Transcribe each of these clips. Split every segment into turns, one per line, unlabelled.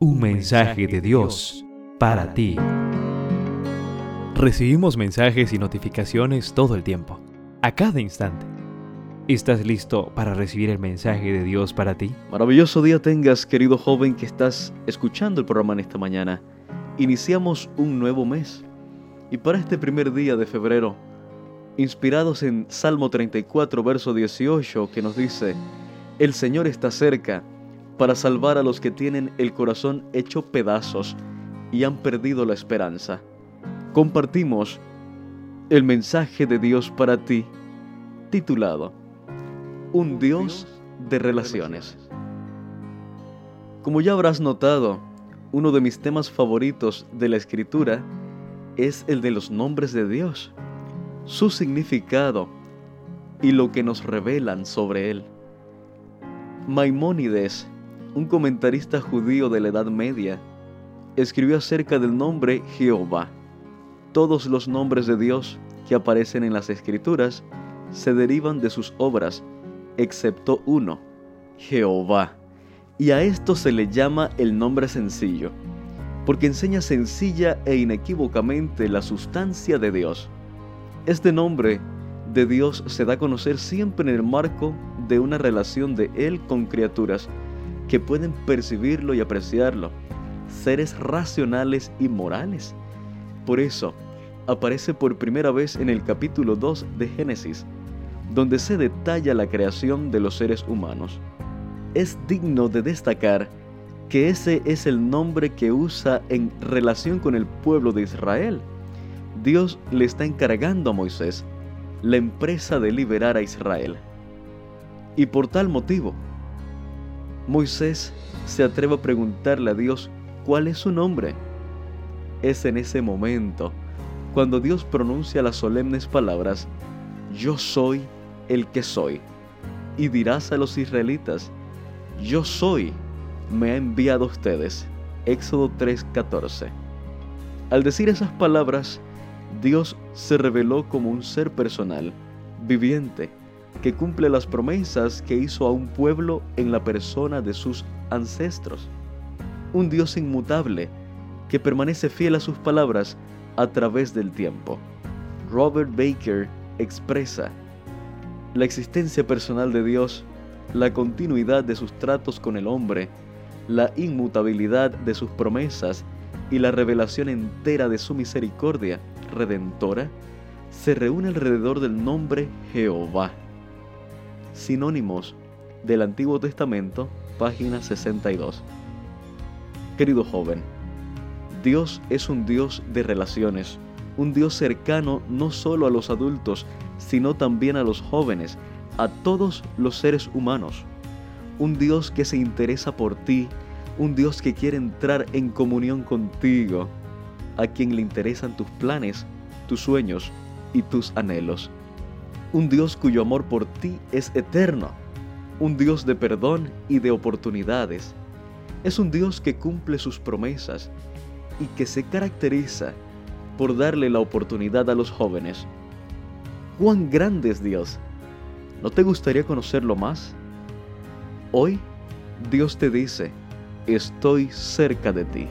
Un mensaje de Dios para ti. Recibimos mensajes y notificaciones todo el tiempo, a cada instante. ¿Estás listo para recibir el mensaje de Dios para ti?
Maravilloso día tengas, querido joven que estás escuchando el programa en esta mañana. Iniciamos un nuevo mes. Y para este primer día de febrero, inspirados en Salmo 34, verso 18, que nos dice, El Señor está cerca para salvar a los que tienen el corazón hecho pedazos y han perdido la esperanza. Compartimos el mensaje de Dios para ti, titulado Un Dios de Relaciones. Como ya habrás notado, uno de mis temas favoritos de la escritura es el de los nombres de Dios, su significado y lo que nos revelan sobre Él. Maimónides un comentarista judío de la Edad Media, escribió acerca del nombre Jehová. Todos los nombres de Dios que aparecen en las Escrituras se derivan de sus obras, excepto uno, Jehová. Y a esto se le llama el nombre sencillo, porque enseña sencilla e inequívocamente la sustancia de Dios. Este nombre de Dios se da a conocer siempre en el marco de una relación de Él con criaturas, que pueden percibirlo y apreciarlo, seres racionales y morales. Por eso, aparece por primera vez en el capítulo 2 de Génesis, donde se detalla la creación de los seres humanos. Es digno de destacar que ese es el nombre que usa en relación con el pueblo de Israel. Dios le está encargando a Moisés la empresa de liberar a Israel. Y por tal motivo, Moisés se atreve a preguntarle a Dios cuál es su nombre. Es en ese momento cuando Dios pronuncia las solemnes palabras, yo soy el que soy. Y dirás a los israelitas, yo soy, me ha enviado a ustedes. Éxodo 3:14. Al decir esas palabras, Dios se reveló como un ser personal, viviente, que cumple las promesas que hizo a un pueblo en la persona de sus ancestros. Un Dios inmutable que permanece fiel a sus palabras a través del tiempo. Robert Baker expresa la existencia personal de Dios, la continuidad de sus tratos con el hombre, la inmutabilidad de sus promesas y la revelación entera de su misericordia redentora, se reúne alrededor del nombre Jehová Sinónimos del Antiguo Testamento, página 62. Querido joven, Dios es un Dios de relaciones, un Dios cercano no solo a los adultos, sino también a los jóvenes, a todos los seres humanos. Un Dios que se interesa por ti, un Dios que quiere entrar en comunión contigo, a quien le interesan tus planes, tus sueños y tus anhelos un Dios cuyo amor por ti es eterno, un Dios de perdón y de oportunidades. Es un Dios que cumple sus promesas y que se caracteriza por darle la oportunidad a los jóvenes. ¡Cuán grande es Dios! ¿No te gustaría conocerlo más? Hoy Dios te dice, estoy cerca de ti.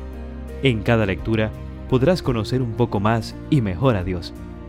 En cada lectura podrás conocer un poco más y mejor a Dios